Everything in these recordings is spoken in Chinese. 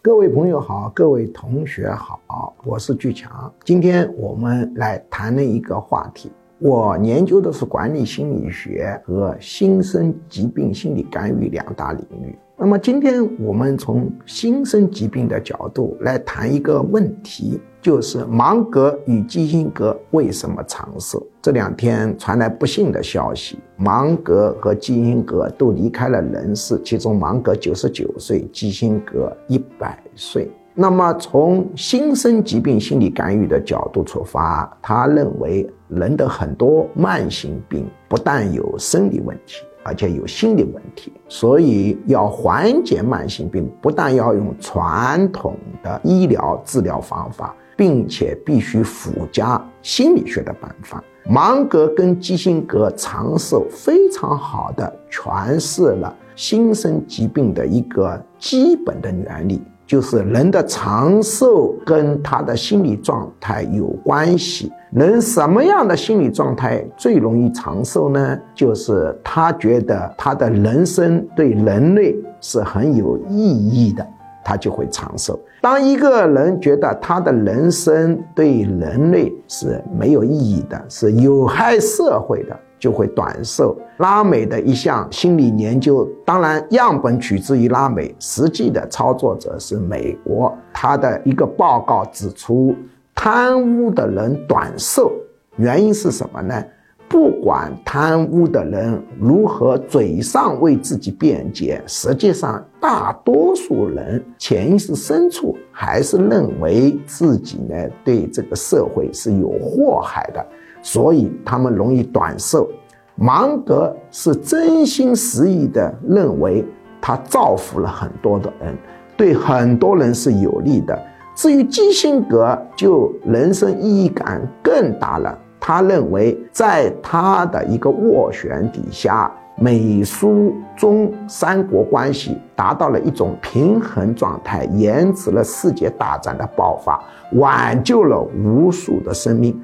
各位朋友好，各位同学好，我是巨强。今天我们来谈论一个话题。我研究的是管理心理学和新生疾病心理干预两大领域。那么今天我们从新生疾病的角度来谈一个问题，就是芒格与基辛格为什么长寿？这两天传来不幸的消息，芒格和基辛格都离开了人世，其中芒格九十九岁，基辛格一百岁。那么从新生疾病心理干预的角度出发，他认为人的很多慢性病不但有生理问题。而且有心理问题，所以要缓解慢性病，不但要用传统的医疗治疗方法，并且必须附加心理学的办法。芒格跟基辛格长寿非常好的诠释了新生疾病的一个基本的原理。就是人的长寿跟他的心理状态有关系。人什么样的心理状态最容易长寿呢？就是他觉得他的人生对人类是很有意义的，他就会长寿。当一个人觉得他的人生对人类是没有意义的，是有害社会的。就会短寿。拉美的一项心理研究，当然样本取自于拉美，实际的操作者是美国。他的一个报告指出，贪污的人短寿，原因是什么呢？不管贪污的人如何嘴上为自己辩解，实际上大多数人潜意识深处还是认为自己呢对这个社会是有祸害的。所以他们容易短寿。芒格是真心实意的认为他造福了很多的人，对很多人是有利的。至于基辛格，就人生意义感更大了。他认为在他的一个斡旋底下，美苏中三国关系达到了一种平衡状态，延迟了世界大战的爆发，挽救了无数的生命。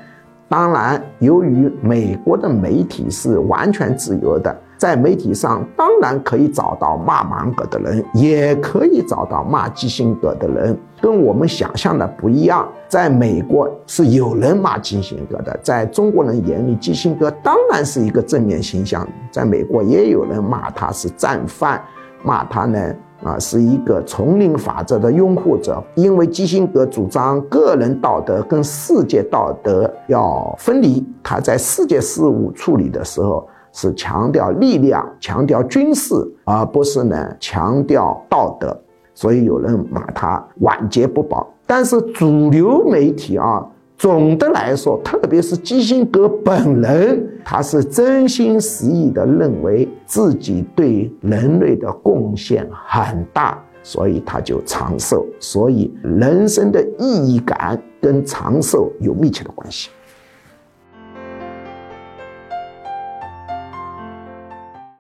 当然，由于美国的媒体是完全自由的，在媒体上当然可以找到骂芒格的人，也可以找到骂基辛格的人，跟我们想象的不一样。在美国是有人骂基辛格的，在中国人眼里，基辛格当然是一个正面形象。在美国也有人骂他是战犯，骂他呢。啊，是一个丛林法则的拥护者，因为基辛格主张个人道德跟世界道德要分离。他在世界事务处理的时候是强调力量、强调军事，而不是呢强调道德。所以有人骂他晚节不保。但是主流媒体啊。总的来说，特别是基辛格本人，他是真心实意的认为自己对人类的贡献很大，所以他就长寿。所以，人生的意义感跟长寿有密切的关系。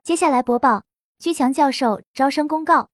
接下来播报居强教授招生公告。